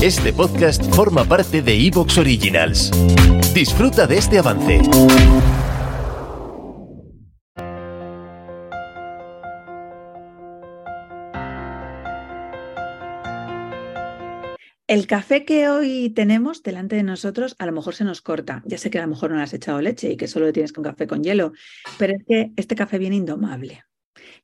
Este podcast forma parte de Evox Originals. Disfruta de este avance. El café que hoy tenemos delante de nosotros a lo mejor se nos corta. Ya sé que a lo mejor no le has echado leche y que solo tienes con café con hielo, pero es que este café viene indomable.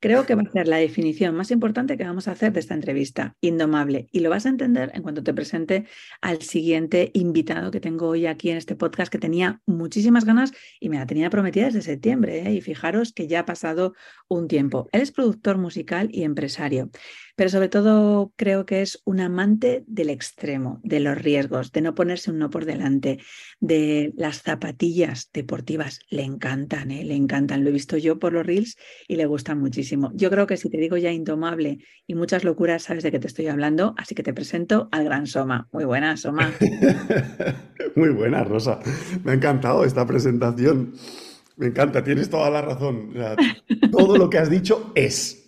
Creo que va a ser la definición más importante que vamos a hacer de esta entrevista, indomable. Y lo vas a entender en cuanto te presente al siguiente invitado que tengo hoy aquí en este podcast, que tenía muchísimas ganas y me la tenía prometida desde septiembre. ¿eh? Y fijaros que ya ha pasado un tiempo. Él es productor musical y empresario pero sobre todo creo que es un amante del extremo, de los riesgos, de no ponerse un no por delante, de las zapatillas deportivas. Le encantan, ¿eh? le encantan. Lo he visto yo por los reels y le gustan muchísimo. Yo creo que si te digo ya indomable y muchas locuras, sabes de qué te estoy hablando, así que te presento al gran Soma. Muy buena, Soma. Muy buena, Rosa. Me ha encantado esta presentación. Me encanta, tienes toda la razón. todo lo que has dicho es.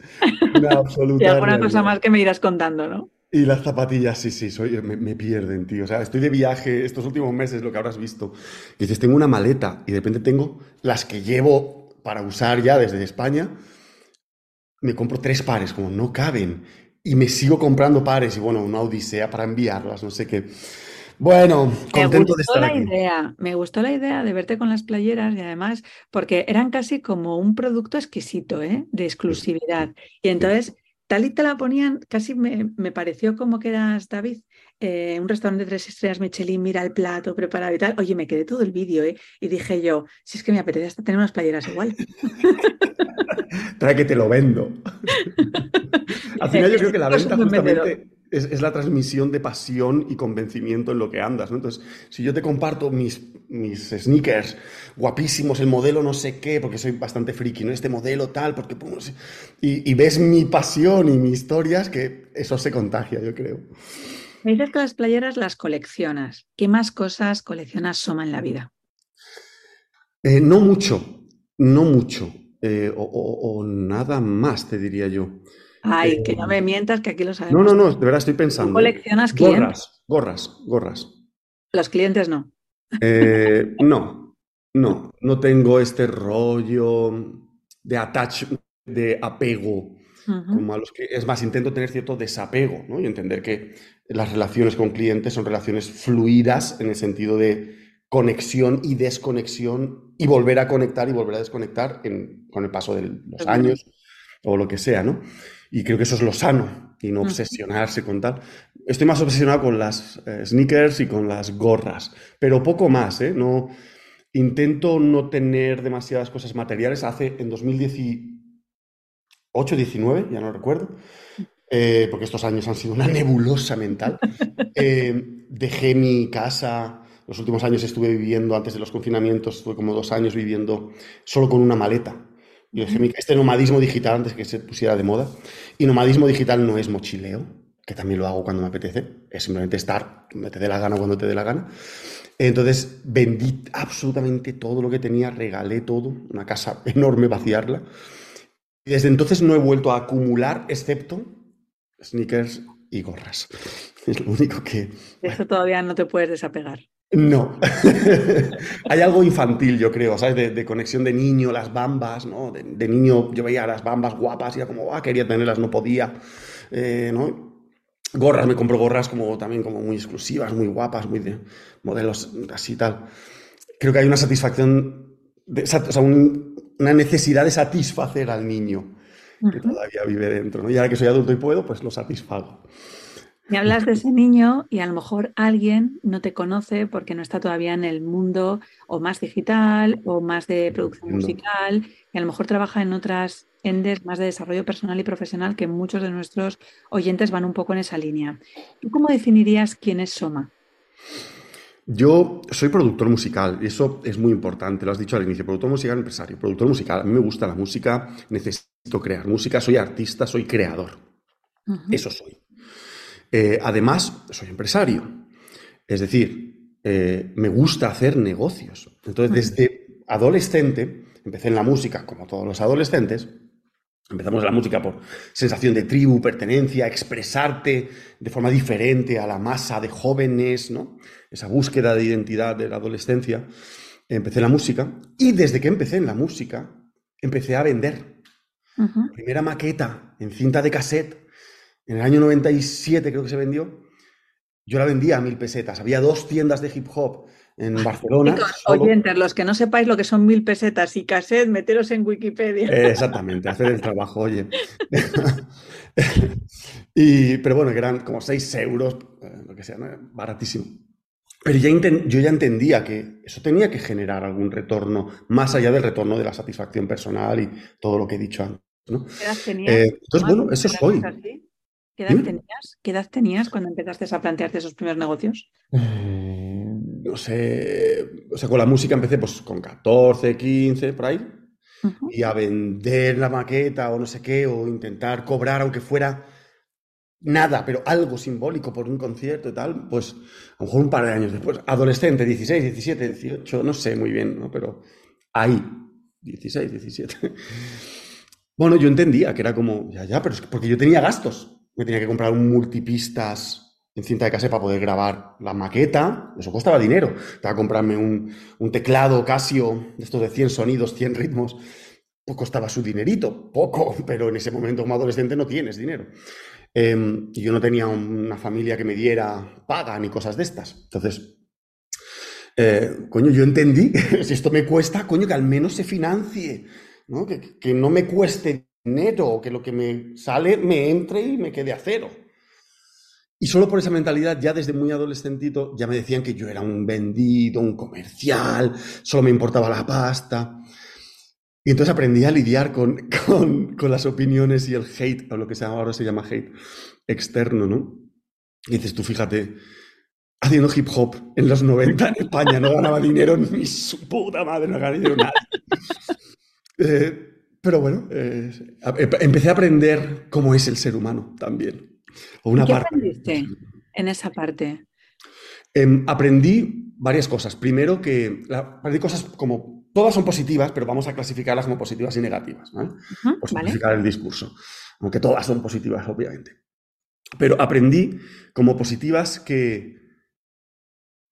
Una absoluta. Y alguna cosa más que me irás contando, ¿no? Y las zapatillas, sí, sí, soy, me, pierden, tío. O sea, estoy de viaje estos últimos meses, lo que habrás visto. Y dices, tengo una maleta y de repente tengo las que llevo para usar ya desde España. Me compro tres pares, como no caben. Y me sigo comprando pares y bueno, una odisea para enviarlas, no sé qué. Bueno, contento de estar la Idea, me gustó la idea de verte con las playeras y además porque eran casi como un producto exquisito, ¿eh? de exclusividad. Y entonces, tal y te la ponían, casi me, pareció como que eras David, eh, un restaurante de tres estrellas Michelin, mira el plato preparado y tal. Oye, me quedé todo el vídeo ¿eh? y dije yo, si es que me apetece hasta tener unas playeras igual. Trae que te lo vendo. Al final yo creo que la venta justamente es, la transmisión de pasión y convencimiento en lo que andas. ¿no? Entonces, si yo te comparto mis, mis sneakers guapísimos, el modelo no sé qué, porque soy bastante friki, ¿no? Este modelo tal, porque... Y, y ves mi pasión y mis historias, que eso se contagia, yo creo. Me dices que las playeras las coleccionas. ¿Qué más cosas coleccionas Soma en la vida? Eh, no mucho, no mucho. Eh, o, nada más, te diría yo. Ay, que no me mientas, que aquí lo sabemos. No, no, no, de verdad estoy pensando. coleccionas clientes? Gorras, gorras, gorras. Los clientes no. Eh, no, no, no tengo este rollo de attach, de apego, como a los que, es más, intento tener cierto desapego, ¿no? Y entender que las relaciones con clientes son relaciones fluidas en el sentido de conexión y desconexión y volver a conectar y volver a desconectar con el paso de los años o lo que sea, ¿no? Y creo que eso es lo sano y no obsesionarse con tal. Estoy más obsesionado con las eh, sneakers y con las gorras, pero poco más, ¿eh? No, intento no tener demasiadas cosas materiales. Hace en 2018, 19, ya no recuerdo, eh, porque estos años han sido una nebulosa mental. Eh, dejé mi casa. Los últimos años estuve viviendo, antes de los confinamientos, estuve como dos años viviendo solo con una maleta yo dije, este nomadismo digital, antes que se pusiera de moda, y nomadismo digital no es mochileo, que también lo hago cuando me apetece, es simplemente estar, me te dé la gana cuando te dé la gana. Entonces vendí absolutamente todo lo que tenía, regalé todo, una casa enorme, vaciarla. Y desde entonces no he vuelto a acumular, excepto sneakers y gorras. Es lo único que... Eso todavía no te puedes desapegar. No. Hay algo infantil, yo creo, ¿sabes? De, conexión de niño, las bambas, ¿no? De, niño yo veía las bambas guapas y era como, ah, quería tenerlas, no podía, eh, ¿no? Gorras, me compro gorras como también como muy exclusivas, muy guapas, muy de modelos así tal. Creo que hay una satisfacción, o sea, una necesidad de satisfacer al niño que todavía vive dentro, ¿no? Y ahora que soy adulto y puedo, pues lo satisfago. Me hablas de ese niño y a lo mejor alguien no te conoce porque no está todavía en el mundo o más digital o más de producción musical y a lo mejor trabaja en otras endes más de desarrollo personal y profesional que muchos de nuestros oyentes van un poco en esa línea. ¿Tú cómo definirías quién es Soma? Yo soy productor musical y eso es muy importante, lo has dicho al inicio, productor musical, empresario, productor musical. A mí me gusta la música, necesito crear música, soy artista, soy creador. Eso soy. Eh, además, soy empresario. Es decir, eh, me gusta hacer negocios. Entonces, desde adolescente, empecé en la música, como todos los adolescentes, Empezamos la música por sensación de tribu, pertenencia, expresarte de forma diferente a la masa de jóvenes, ¿no? Esa búsqueda de identidad de la adolescencia. Empecé la música y desde que empecé en la música, empecé a vender. Primera maqueta en cinta de cassette, en el año 97 creo que se vendió, yo la vendía a mil pesetas. Había dos tiendas de hip hop en Barcelona. Oyentes, los que no sepáis lo que son mil pesetas y cassette, meteros en Wikipedia. Eh, exactamente, hacer el trabajo, oye. y, pero bueno, que eran como seis euros, eh, lo que sea, baratísimo. Pero ya yo ya entendía que eso tenía que generar algún retorno, más allá del retorno de la satisfacción personal y todo lo que he dicho antes. ¿no? Eh, entonces, bueno, eso soy. ¿Qué edad, tenías? ¿Qué edad tenías cuando empezaste a plantearte esos primeros negocios? no sé, o sea, con la música empecé pues con 14, 15, por ahí, y a vender la maqueta o no sé qué, o intentar cobrar aunque fuera nada, pero algo simbólico por un concierto y tal, pues a lo mejor un par de años después, adolescente, 16, 17, 18, no sé muy bien, ¿no? pero ahí, 16, 17. Bueno, yo entendía que era como, ya, ya, pero es porque yo tenía gastos. Me tenía que comprar un multipistas en cinta de cassette para poder grabar la maqueta, eso costaba dinero. Estaba a comprarme un, teclado Casio, de estos de 100 sonidos, 100 ritmos, pues costaba su dinerito, poco, pero en ese momento como adolescente no tienes dinero. Y yo no tenía una familia que me diera paga ni cosas de estas. Entonces, eh, coño, yo entendí, si esto me cuesta, coño, que al menos se financie, ¿no? Que, que no me cueste dinero, que lo que me sale me entre y me quede a cero. Y solo por esa mentalidad, ya desde muy adolescentito, ya me decían que yo era un vendido, un comercial, solo me importaba la pasta. Y entonces aprendí a lidiar con, con, las opiniones y el hate, o lo que se ahora se llama hate externo, ¿no? Y dices, tú fíjate, haciendo hip hop en los 90 en España, no ganaba dinero ni su puta madre, no ganaba dinero nada. Eh, pero bueno, eh, empecé a aprender cómo es el ser humano también una ¿Qué aprendiste en esa parte? Em, aprendí varias cosas. Primero que aprendí cosas como todas son positivas, pero vamos a clasificarlas como positivas y negativas, ¿vale? Por simplificar el discurso. Aunque todas son positivas, obviamente. Pero aprendí como positivas que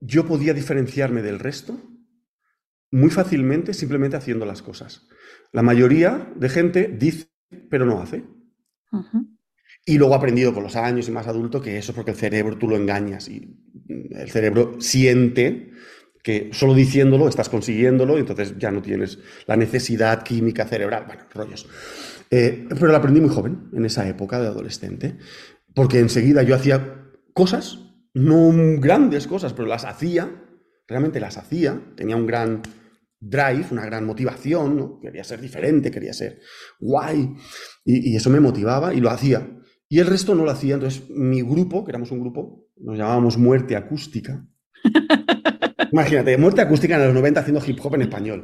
yo podía diferenciarme del resto muy fácilmente simplemente haciendo las cosas. La mayoría de gente dice, pero no hace. Y luego he aprendido con los años y más adulto que eso es porque el cerebro tú lo engañas y el cerebro siente que solo diciéndolo estás consiguiéndolo y entonces ya no tienes la necesidad química cerebral. Bueno, rollos. Eh, pero lo aprendí muy joven, en esa época de adolescente, porque enseguida yo hacía cosas, no grandes cosas, pero las hacía, realmente las hacía, tenía un gran drive, una gran motivación, ¿no? quería ser diferente, quería ser guay, y eso me motivaba y lo hacía. Y el resto no lo hacía. Entonces, mi grupo, que éramos un grupo, nos llamábamos Muerte Acústica. Imagínate, Muerte Acústica en los 90 haciendo hip hop en español.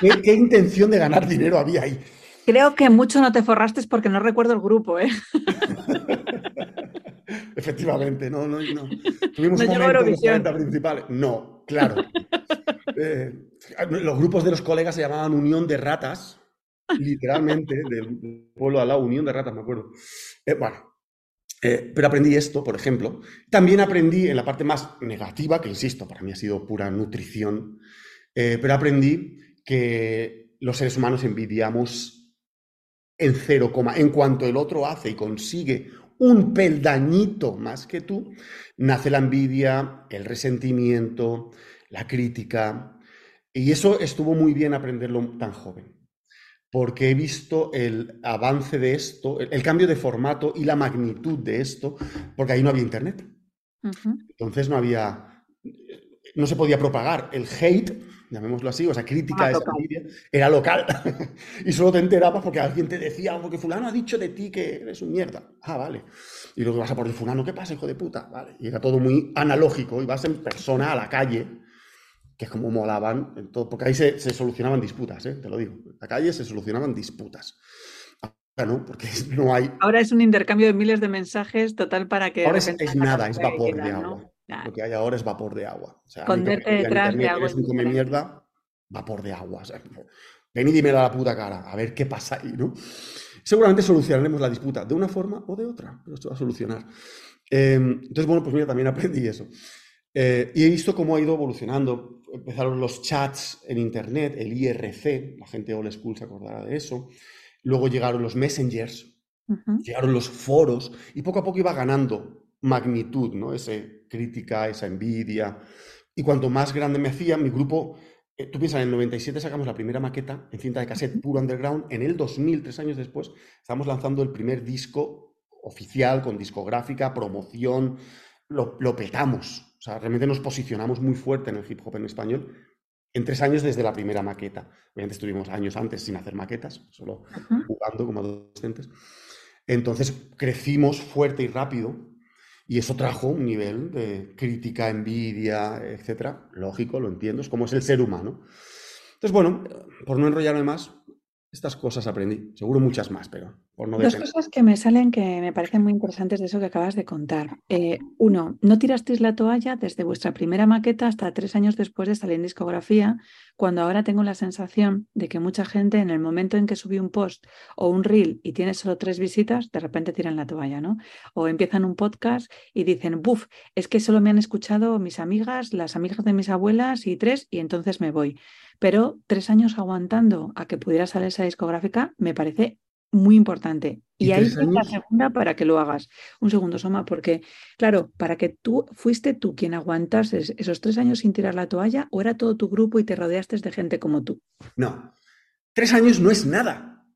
¿Qué, intención de ganar dinero había ahí? Creo que mucho no te forraste porque no recuerdo el grupo, ¿eh? Efectivamente, no, no, no. Tuvimos un momento en principales. No, claro. Eh, los grupos de los colegas se llamaban Unión de Ratas, literalmente, del pueblo a la Unión de Ratas, me acuerdo. Eh, bueno, eh, pero aprendí esto, por ejemplo. También aprendí en la parte más negativa, que insisto, para mí ha sido pura nutrición, pero aprendí que los seres humanos envidiamos en cero coma. En cuanto el otro hace y consigue un peldañito más que tú, nace la envidia, el resentimiento, la crítica. Y eso estuvo muy bien aprenderlo tan joven porque he visto el avance de esto, el, cambio de formato y la magnitud de esto, porque ahí no había internet. Entonces no había, no se podía propagar el hate, llamémoslo así, o sea, crítica ah, de era local. y solo te enterabas porque alguien te decía algo que fulano ha dicho de ti que eres un mierda. Ah, vale. Y luego vas a por el fulano, ¿qué pasa, hijo de puta? Vale. Y era todo muy analógico, y vas en persona a la calle que es como molaban, todo, porque ahí se, solucionaban disputas, ¿eh? te lo digo. En la calle se solucionaban disputas. Ahora no, porque no hay. Ahora es un intercambio de miles de mensajes total para que. Ahora es, nada, es vapor de agua. Lo que hay ahora es vapor de agua. O sea, detrás de agua. un come mierda, vapor de agua. ven y dímelo a la puta cara, a ver qué pasa ahí, ¿no? seguramente solucionaremos la disputa de una forma o de otra, pero esto va a solucionar. Em, entonces, bueno, pues mira, también aprendí eso. Eh, y he visto cómo ha ido evolucionando. Empezaron los chats en Internet, el IRC, la gente old school se acordará de eso. Luego llegaron los messengers, llegaron los foros, y poco a poco iba ganando magnitud, ¿no? Esa crítica, esa envidia. Y cuanto más grande me hacía, mi grupo, eh, tú piensas, en el 97 sacamos la primera maqueta en cinta de cassette puro underground, en el 2000, tres años después, estamos lanzando el primer disco oficial, con discográfica, promoción, lo, lo petamos. O sea, realmente nos posicionamos muy fuerte en el hip hop en español en tres años desde la primera maqueta. Obviamente estuvimos años antes sin hacer maquetas, solo jugando como adolescentes. Entonces crecimos fuerte y rápido y eso trajo un nivel de crítica, envidia, etcétera. Lógico, lo entiendo, es como es el ser humano. Entonces, bueno, por no enrollarme más, estas cosas aprendí. Seguro muchas más, pero por no Dos cosas que me salen que me parecen muy interesantes de eso que acabas de contar. Eh, uno, no tirasteis la toalla desde vuestra primera maqueta hasta tres años después de salir en discografía, cuando ahora tengo la sensación de que mucha gente en el momento en que subí un post o un reel y tiene solo tres visitas, de repente tiran la toalla, ¿no? O empiezan un podcast y dicen, buf, es que solo me han escuchado mis amigas, las amigas de mis abuelas y tres, y entonces me voy. Pero tres años aguantando a que pudiera salir esa discográfica me parece muy importante. Y, ahí es la segunda para que lo hagas. Un segundo, Soma, porque, claro, para que tú fuiste tú quien aguantases esos tres años sin tirar la toalla, o era todo tu grupo y te rodeaste de gente como tú. No, tres años no es nada.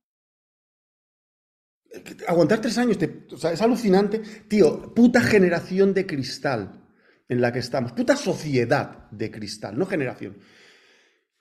Aguantar tres años, es alucinante. Tío, puta generación de cristal en la que estamos, puta sociedad de cristal, no generación.